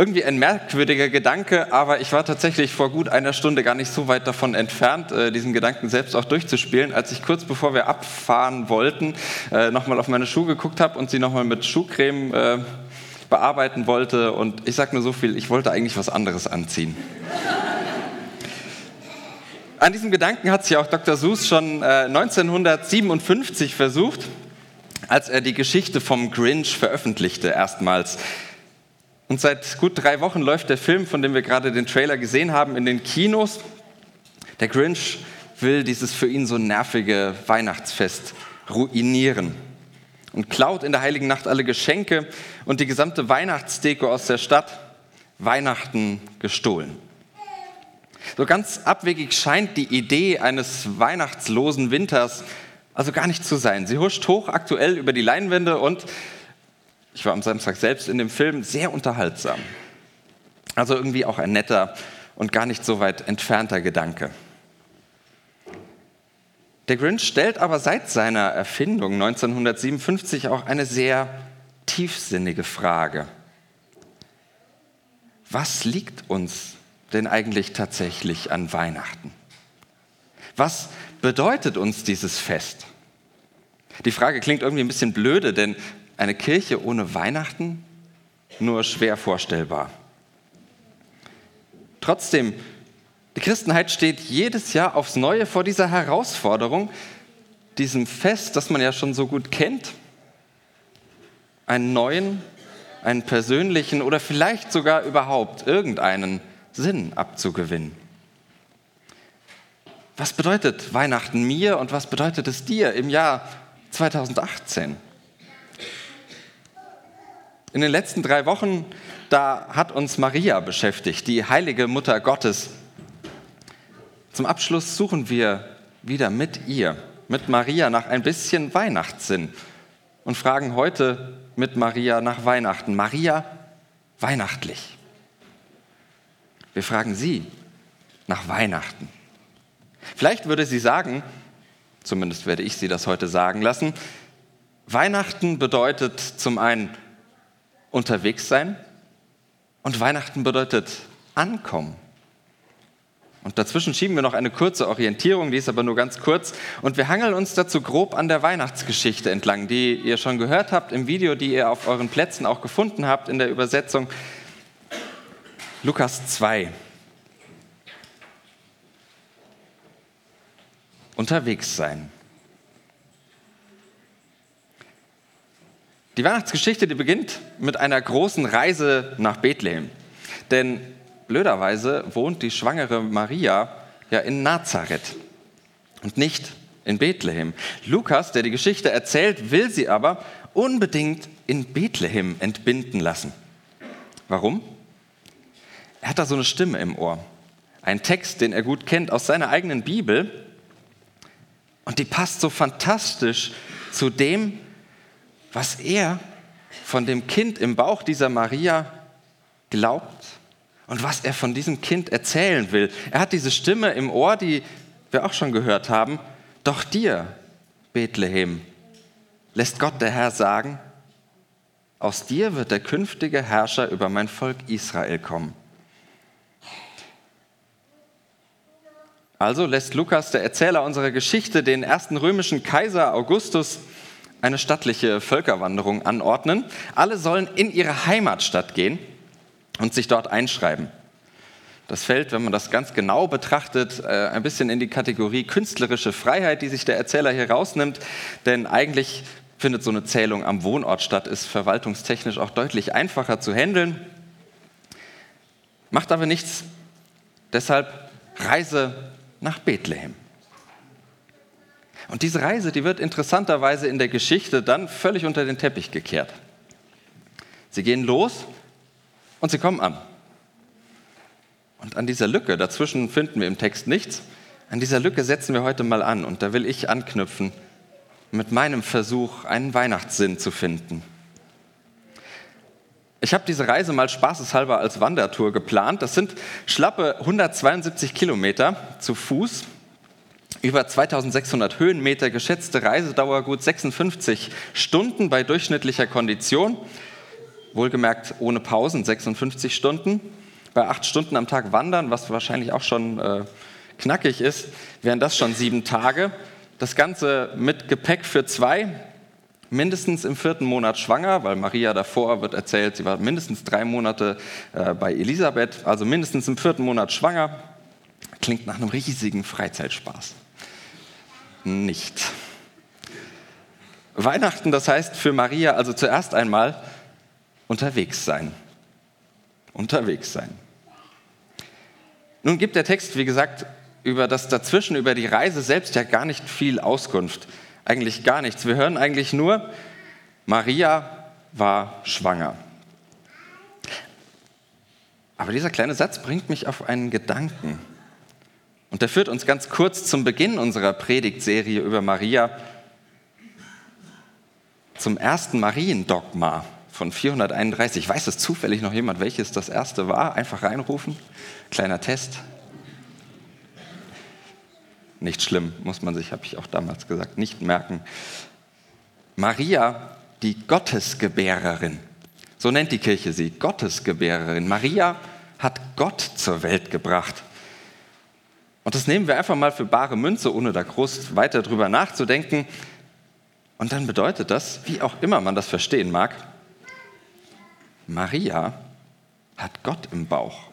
irgendwie ein merkwürdiger Gedanke, aber ich war tatsächlich vor gut einer Stunde gar nicht so weit davon entfernt, äh, diesen Gedanken selbst auch durchzuspielen, als ich kurz bevor wir abfahren wollten, äh, nochmal auf meine Schuhe geguckt habe und sie nochmal mit Schuhcreme äh, bearbeiten wollte. Und ich sage nur so viel, ich wollte eigentlich was anderes anziehen. An diesem Gedanken hat sich auch Dr. Seuss schon 1957 versucht, als er die Geschichte vom Grinch veröffentlichte, erstmals. Und seit gut drei Wochen läuft der Film, von dem wir gerade den Trailer gesehen haben, in den Kinos. Der Grinch will dieses für ihn so nervige Weihnachtsfest ruinieren und klaut in der heiligen Nacht alle Geschenke und die gesamte Weihnachtsdeko aus der Stadt. Weihnachten gestohlen. So ganz abwegig scheint die Idee eines weihnachtslosen Winters also gar nicht zu sein. Sie huscht hoch aktuell über die Leinwände und ich war am Samstag selbst in dem Film sehr unterhaltsam. Also irgendwie auch ein netter und gar nicht so weit entfernter Gedanke. Der Grinch stellt aber seit seiner Erfindung 1957 auch eine sehr tiefsinnige Frage. Was liegt uns denn eigentlich tatsächlich an Weihnachten? Was bedeutet uns dieses Fest? Die Frage klingt irgendwie ein bisschen blöde, denn eine Kirche ohne Weihnachten? Nur schwer vorstellbar. Trotzdem, die Christenheit steht jedes Jahr aufs Neue vor dieser Herausforderung, diesem Fest, das man ja schon so gut kennt, einen neuen, einen persönlichen oder vielleicht sogar überhaupt irgendeinen Sinn abzugewinnen. Was bedeutet Weihnachten mir und was bedeutet es dir im Jahr 2018? In den letzten drei Wochen, da hat uns Maria beschäftigt, die heilige Mutter Gottes. Zum Abschluss suchen wir wieder mit ihr, mit Maria nach ein bisschen Weihnachtssinn und fragen heute mit Maria nach Weihnachten. Maria, weihnachtlich. Wir fragen sie nach Weihnachten. Vielleicht würde sie sagen, zumindest werde ich sie das heute sagen lassen, Weihnachten bedeutet zum einen unterwegs sein und Weihnachten bedeutet ankommen. Und dazwischen schieben wir noch eine kurze Orientierung, die ist aber nur ganz kurz. Und wir hangeln uns dazu grob an der Weihnachtsgeschichte entlang, die ihr schon gehört habt im Video, die ihr auf euren Plätzen auch gefunden habt in der Übersetzung. Lukas 2. Unterwegs sein. Die Weihnachtsgeschichte, die beginnt mit einer großen Reise nach Bethlehem. Denn blöderweise wohnt die schwangere Maria ja in Nazareth und nicht in Bethlehem. Lukas, der die Geschichte erzählt, will sie aber unbedingt in Bethlehem entbinden lassen. Warum? Er hat da so eine Stimme im Ohr. Ein Text, den er gut kennt aus seiner eigenen Bibel. Und die passt so fantastisch zu dem, was er von dem Kind im Bauch dieser Maria glaubt und was er von diesem Kind erzählen will. Er hat diese Stimme im Ohr, die wir auch schon gehört haben. Doch dir, Bethlehem, lässt Gott der Herr sagen, aus dir wird der künftige Herrscher über mein Volk Israel kommen. Also lässt Lukas, der Erzähler unserer Geschichte, den ersten römischen Kaiser Augustus eine stattliche Völkerwanderung anordnen. Alle sollen in ihre Heimatstadt gehen und sich dort einschreiben. Das fällt, wenn man das ganz genau betrachtet, äh, ein bisschen in die Kategorie künstlerische Freiheit, die sich der Erzähler hier rausnimmt. Denn eigentlich findet so eine Zählung am Wohnort statt, ist verwaltungstechnisch auch deutlich einfacher zu handeln. Macht aber nichts. Deshalb Reise nach Bethlehem. Und diese Reise, die wird interessanterweise in der Geschichte dann völlig unter den Teppich gekehrt. Sie gehen los und sie kommen an. Und an dieser Lücke, dazwischen finden wir im Text nichts, an dieser Lücke setzen wir heute mal an. Und da will ich anknüpfen mit meinem Versuch, einen Weihnachtssinn zu finden. Ich habe diese Reise mal spaßeshalber als Wandertour geplant. Das sind schlappe 172 Kilometer zu Fuß, über 2600 Höhenmeter, geschätzte Reisedauer gut 56 Stunden bei durchschnittlicher Kondition. Wohlgemerkt ohne Pausen 56 Stunden. Bei acht Stunden am Tag wandern, was wahrscheinlich auch schon äh, knackig ist, wären das schon sieben Tage. Das Ganze mit Gepäck für zwei, mindestens im vierten Monat schwanger, weil Maria davor wird erzählt, sie war mindestens drei Monate äh, bei Elisabeth, also mindestens im vierten Monat schwanger. Klingt nach einem riesigen Freizeitspaß. Nicht. Weihnachten, das heißt für Maria also zuerst einmal unterwegs sein. Unterwegs sein. Nun gibt der Text, wie gesagt, über das Dazwischen, über die Reise selbst ja gar nicht viel Auskunft. Eigentlich gar nichts. Wir hören eigentlich nur, Maria war schwanger. Aber dieser kleine Satz bringt mich auf einen Gedanken. Und der führt uns ganz kurz zum Beginn unserer Predigtserie über Maria zum ersten Mariendogma von 431. Weiß es zufällig noch jemand, welches das erste war? Einfach reinrufen. Kleiner Test. Nicht schlimm, muss man sich, habe ich auch damals gesagt, nicht merken. Maria, die Gottesgebärerin. So nennt die Kirche sie, Gottesgebärerin. Maria hat Gott zur Welt gebracht. Und das nehmen wir einfach mal für bare Münze, ohne da groß weiter drüber nachzudenken. Und dann bedeutet das, wie auch immer man das verstehen mag, Maria hat Gott im Bauch.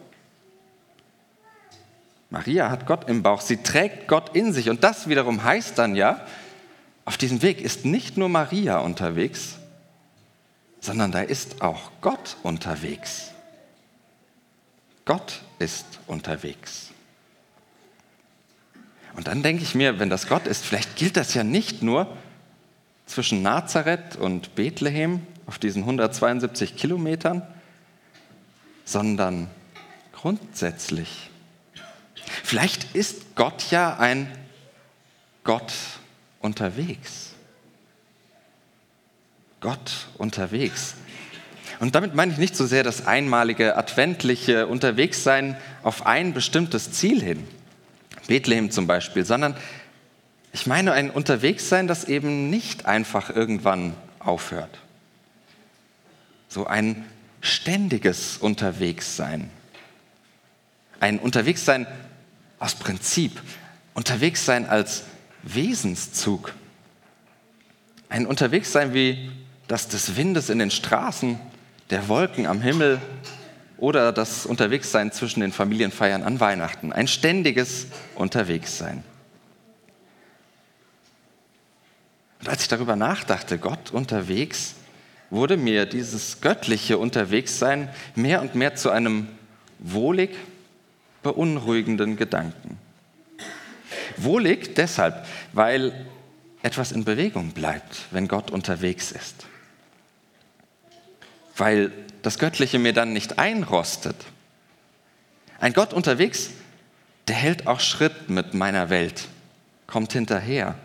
Maria hat Gott im Bauch, sie trägt Gott in sich. Und das wiederum heißt dann ja, auf diesem Weg ist nicht nur Maria unterwegs, sondern da ist auch Gott unterwegs. Gott ist unterwegs. Und dann denke ich mir, wenn das Gott ist, vielleicht gilt das ja nicht nur zwischen Nazareth und Bethlehem auf diesen 172 Kilometern, sondern grundsätzlich Vielleicht ist Gott ja ein Gott unterwegs. Gott unterwegs. Und damit meine ich nicht so sehr das einmalige adventliche Unterwegssein auf ein bestimmtes Ziel hin, Bethlehem zum Beispiel, sondern ich meine ein Unterwegssein, das eben nicht einfach irgendwann aufhört. So ein ständiges Unterwegssein. Ein Unterwegssein aus Prinzip. Unterwegs sein als Wesenszug. Ein Unterwegssein wie das des Windes in den Straßen, der Wolken am Himmel oder das Unterwegssein zwischen den Familienfeiern an Weihnachten. Ein ständiges Unterwegssein. Und als ich darüber nachdachte, Gott unterwegs, wurde mir dieses göttliche Unterwegssein mehr und mehr zu einem wohlig beunruhigenden Gedanken. Wohlig deshalb, weil etwas in Bewegung bleibt, wenn Gott unterwegs ist. Weil das Göttliche mir dann nicht einrostet. Ein Gott unterwegs, der hält auch Schritt mit meiner Welt, kommt hinterher.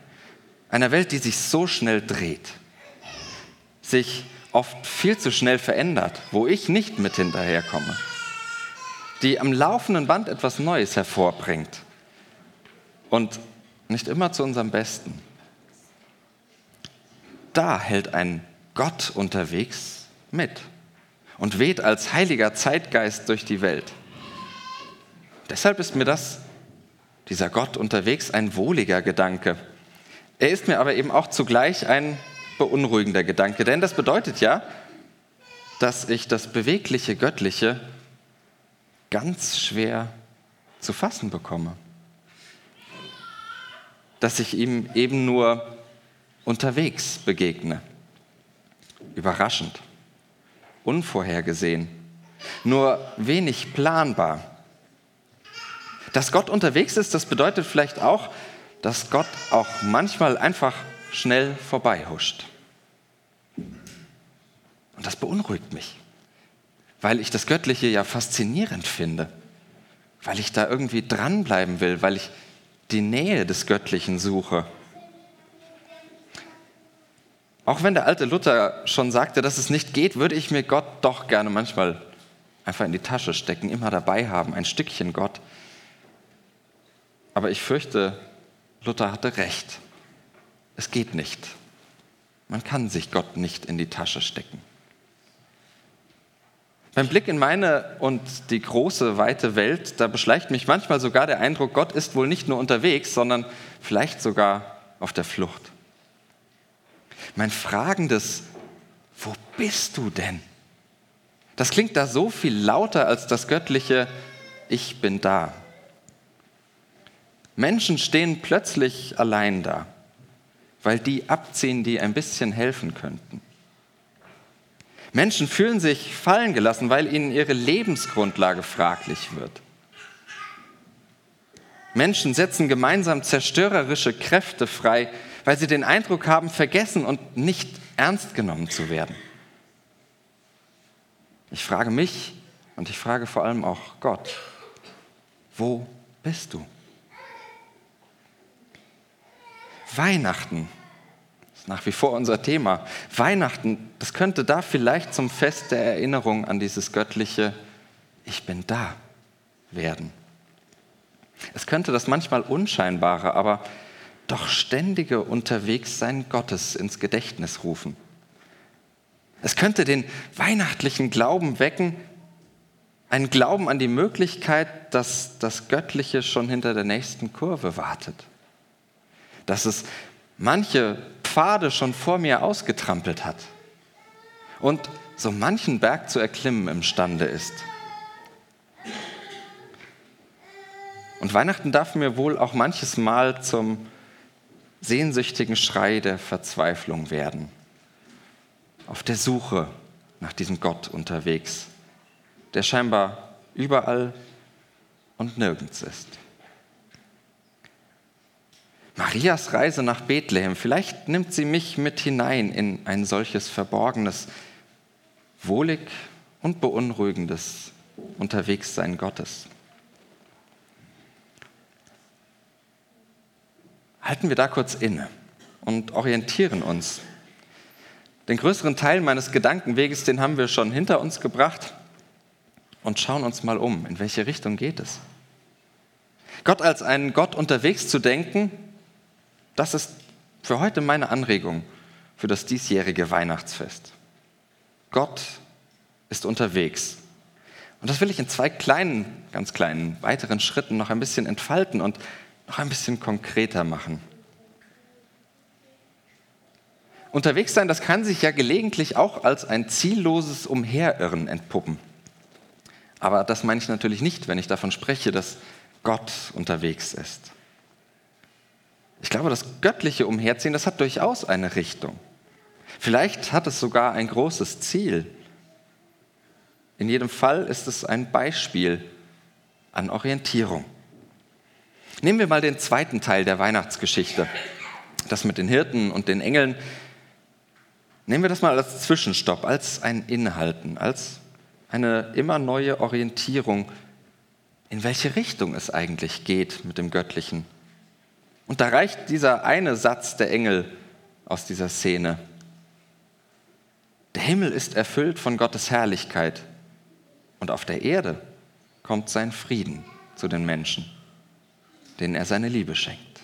Einer Welt, die sich so schnell dreht, sich oft viel zu schnell verändert, wo ich nicht mit hinterherkomme die am laufenden Band etwas Neues hervorbringt. Und nicht immer zu unserem Besten. Da hält ein Gott unterwegs mit und weht als heiliger Zeitgeist durch die Welt. Deshalb ist mir das, dieser Gott unterwegs, ein wohliger Gedanke. Er ist mir aber eben auch zugleich ein beunruhigender Gedanke, denn das bedeutet ja, dass ich das bewegliche Göttliche ganz schwer zu fassen bekomme. Dass ich ihm eben nur unterwegs begegne. Überraschend, unvorhergesehen, nur wenig planbar. Dass Gott unterwegs ist, das bedeutet vielleicht auch, dass Gott auch manchmal einfach schnell vorbeihuscht. Und das beunruhigt mich weil ich das Göttliche ja faszinierend finde. weil ich da irgendwie dranbleiben will, weil ich die Nähe des Göttlichen suche. Auch wenn der alte Luther schon sagte, dass es nicht geht, würde ich mir Gott doch gerne manchmal einfach in die Tasche stecken, immer dabei haben, ein Stückchen Gott. Aber ich fürchte, Luther hatte recht. Es geht nicht. Man kann sich Gott nicht in die Tasche stecken. Beim Blick in meine und die große, weite Welt, da beschleicht mich manchmal sogar der Eindruck, Gott ist wohl nicht nur unterwegs, sondern vielleicht sogar auf der Flucht. Mein fragendes, wo bist du denn? Das klingt da so viel lauter als das göttliche, ich bin da. Menschen stehen plötzlich allein da, weil die abziehen, die ein bisschen helfen könnten. Menschen fühlen sich fallen gelassen, weil ihnen ihre Lebensgrundlage fraglich wird. Menschen setzen gemeinsam zerstörerische Kräfte frei, weil sie den Eindruck haben, vergessen und nicht ernst genommen zu werden. Ich frage mich und ich frage vor allem auch Gott, wo bist du? Weihnachten ist nach wie vor unser Thema. Weihnachten, das könnte da vielleicht zum Fest der Erinnerung an dieses göttliche Ich bin da werden. Es könnte das manchmal unscheinbare, aber doch ständige Unterwegssein Gottes ins Gedächtnis rufen. Es könnte den weihnachtlichen Glauben wecken, einen Glauben an die Möglichkeit, dass das Göttliche schon hinter der nächsten Kurve wartet. Dass es manche Pfade schon vor mir ausgetrampelt hat und so manchen Berg zu erklimmen imstande ist. Und Weihnachten darf mir wohl auch manches Mal zum sehnsüchtigen Schrei der Verzweiflung werden auf der Suche nach diesem Gott unterwegs, der scheinbar überall und nirgends ist. Marias Reise nach Bethlehem, vielleicht nimmt sie mich mit hinein in ein solches verborgenes, wohlig und beunruhigendes Unterwegssein Gottes. Halten wir da kurz inne und orientieren uns den größeren Teil meines Gedankenweges, den haben wir schon hinter uns gebracht und schauen uns mal um, in welche Richtung geht es. Gott als einen Gott unterwegs zu denken, das ist für heute meine Anregung für das diesjährige Weihnachtsfest. Gott ist unterwegs. Und das will ich in zwei kleinen, ganz kleinen, weiteren Schritten noch ein bisschen entfalten und noch ein bisschen konkreter machen. Unterwegs sein, das kann sich ja gelegentlich auch als ein zielloses Umherirren entpuppen. Aber das meine ich natürlich nicht, wenn ich davon spreche, dass Gott unterwegs ist. Ich glaube, das göttliche Umherziehen, das hat durchaus eine Richtung. Vielleicht hat es sogar ein großes Ziel. In jedem Fall ist es ein Beispiel an Orientierung. Nehmen wir mal den zweiten Teil der Weihnachtsgeschichte, das mit den Hirten und den Engeln. Nehmen wir das mal als Zwischenstopp, als ein Inhalten, als eine immer neue Orientierung, in welche Richtung es eigentlich geht mit dem Göttlichen. Und da reicht dieser eine Satz der Engel aus dieser Szene. Der Himmel ist erfüllt von Gottes Herrlichkeit und auf der Erde kommt sein Frieden zu den Menschen, denen er seine Liebe schenkt.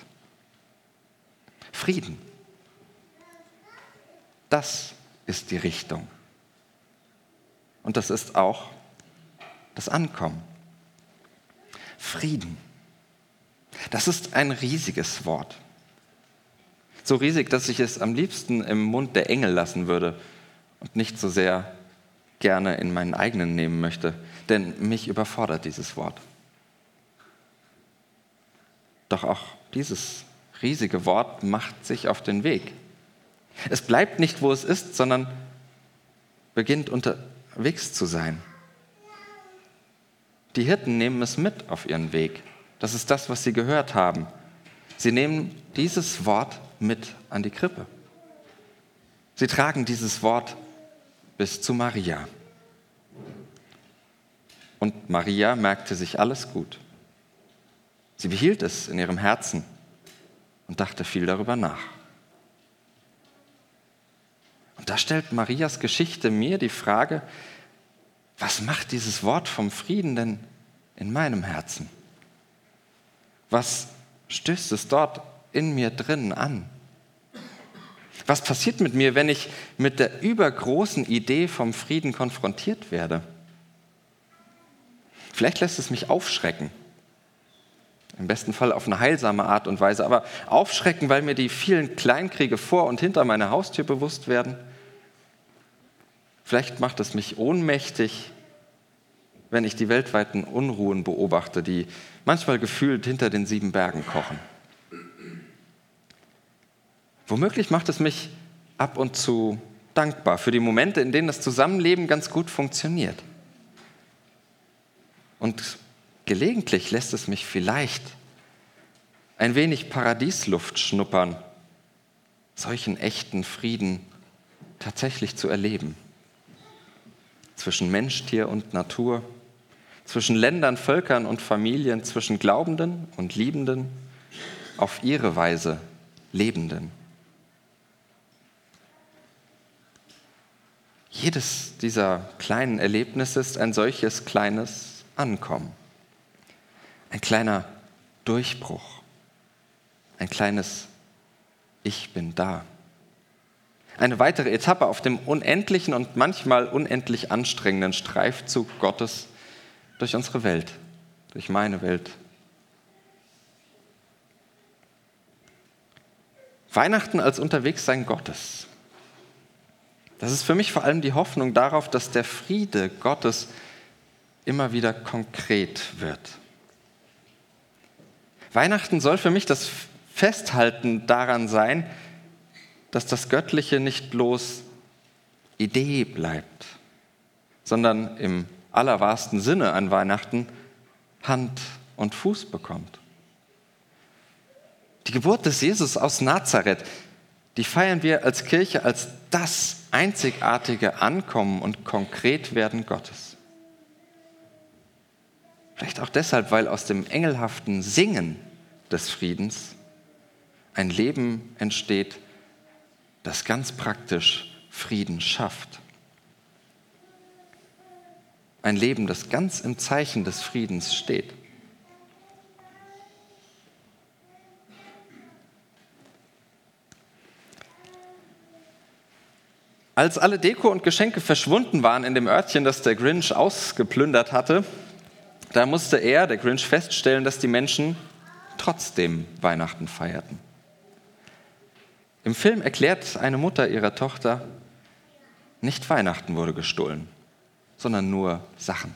Frieden. Das ist die Richtung. Und das ist auch das Ankommen. Frieden. Das ist ein riesiges Wort. So riesig, dass ich es am liebsten im Mund der Engel lassen würde und nicht so sehr gerne in meinen eigenen nehmen möchte, denn mich überfordert dieses Wort. Doch auch dieses riesige Wort macht sich auf den Weg. Es bleibt nicht, wo es ist, sondern beginnt unterwegs zu sein. Die Hirten nehmen es mit auf ihren Weg. Das ist das, was sie gehört haben. Sie nehmen dieses Wort mit an die Krippe. Sie tragen dieses Wort bis zu Maria. Und Maria merkte sich alles gut. Sie behielt es in ihrem Herzen und dachte viel darüber nach. Und da stellt Marias Geschichte mir die Frage, was macht dieses Wort vom Frieden denn in meinem Herzen? Was stößt es dort in mir drin an? Was passiert mit mir, wenn ich mit der übergroßen Idee vom Frieden konfrontiert werde? Vielleicht lässt es mich aufschrecken. Im besten Fall auf eine heilsame Art und Weise, aber aufschrecken, weil mir die vielen Kleinkriege vor und hinter meiner Haustür bewusst werden. Vielleicht macht es mich ohnmächtig, wenn ich die weltweiten Unruhen beobachte, die manchmal gefühlt hinter den sieben Bergen kochen. Womöglich macht es mich ab und zu dankbar für die Momente, in denen das Zusammenleben ganz gut funktioniert. Und gelegentlich lässt es mich vielleicht ein wenig Paradiesluft schnuppern, solchen echten Frieden tatsächlich zu erleben. Zwischen Mensch, Tier und Natur, zwischen Ländern, Völkern und Familien, zwischen Glaubenden und Liebenden, auf ihre Weise Lebenden. Jedes dieser kleinen Erlebnisse ist ein solches kleines Ankommen, ein kleiner Durchbruch, ein kleines Ich bin da. Eine weitere Etappe auf dem unendlichen und manchmal unendlich anstrengenden Streifzug Gottes durch unsere Welt, durch meine Welt. Weihnachten als Unterwegssein Gottes. Das ist für mich vor allem die Hoffnung darauf, dass der Friede Gottes immer wieder konkret wird. Weihnachten soll für mich das Festhalten daran sein, dass das Göttliche nicht bloß Idee bleibt, sondern im allerwahrsten Sinne an Weihnachten Hand und Fuß bekommt. Die Geburt des Jesus aus Nazareth, die feiern wir als Kirche als das einzigartige Ankommen und Konkretwerden Gottes. Vielleicht auch deshalb, weil aus dem engelhaften Singen des Friedens ein Leben entsteht, das ganz praktisch Frieden schafft. Ein Leben, das ganz im Zeichen des Friedens steht. Als alle Deko und Geschenke verschwunden waren in dem Örtchen, das der Grinch ausgeplündert hatte, da musste er, der Grinch, feststellen, dass die Menschen trotzdem Weihnachten feierten. Im Film erklärt eine Mutter ihrer Tochter, nicht Weihnachten wurde gestohlen, sondern nur Sachen.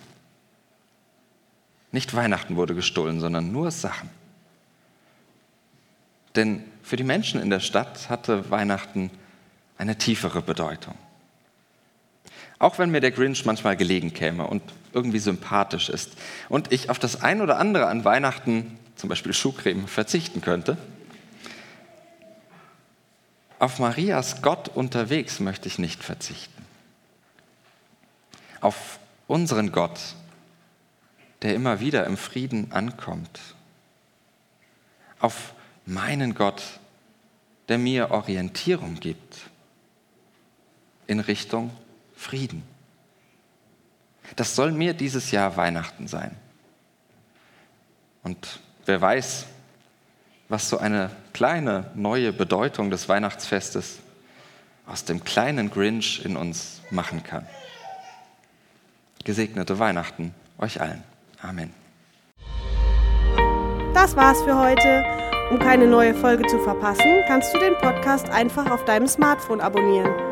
Nicht Weihnachten wurde gestohlen, sondern nur Sachen. Denn für die Menschen in der Stadt hatte Weihnachten eine tiefere Bedeutung. Auch wenn mir der Grinch manchmal gelegen käme und irgendwie sympathisch ist und ich auf das ein oder andere an Weihnachten, zum Beispiel Schuhcreme, verzichten könnte, auf Marias Gott unterwegs möchte ich nicht verzichten. Auf unseren Gott, der immer wieder im Frieden ankommt. Auf meinen Gott, der mir Orientierung gibt in Richtung Frieden. Das soll mir dieses Jahr Weihnachten sein. Und wer weiß, was so eine kleine neue Bedeutung des Weihnachtsfestes aus dem kleinen Grinch in uns machen kann. Gesegnete Weihnachten euch allen. Amen. Das war's für heute. Um keine neue Folge zu verpassen, kannst du den Podcast einfach auf deinem Smartphone abonnieren.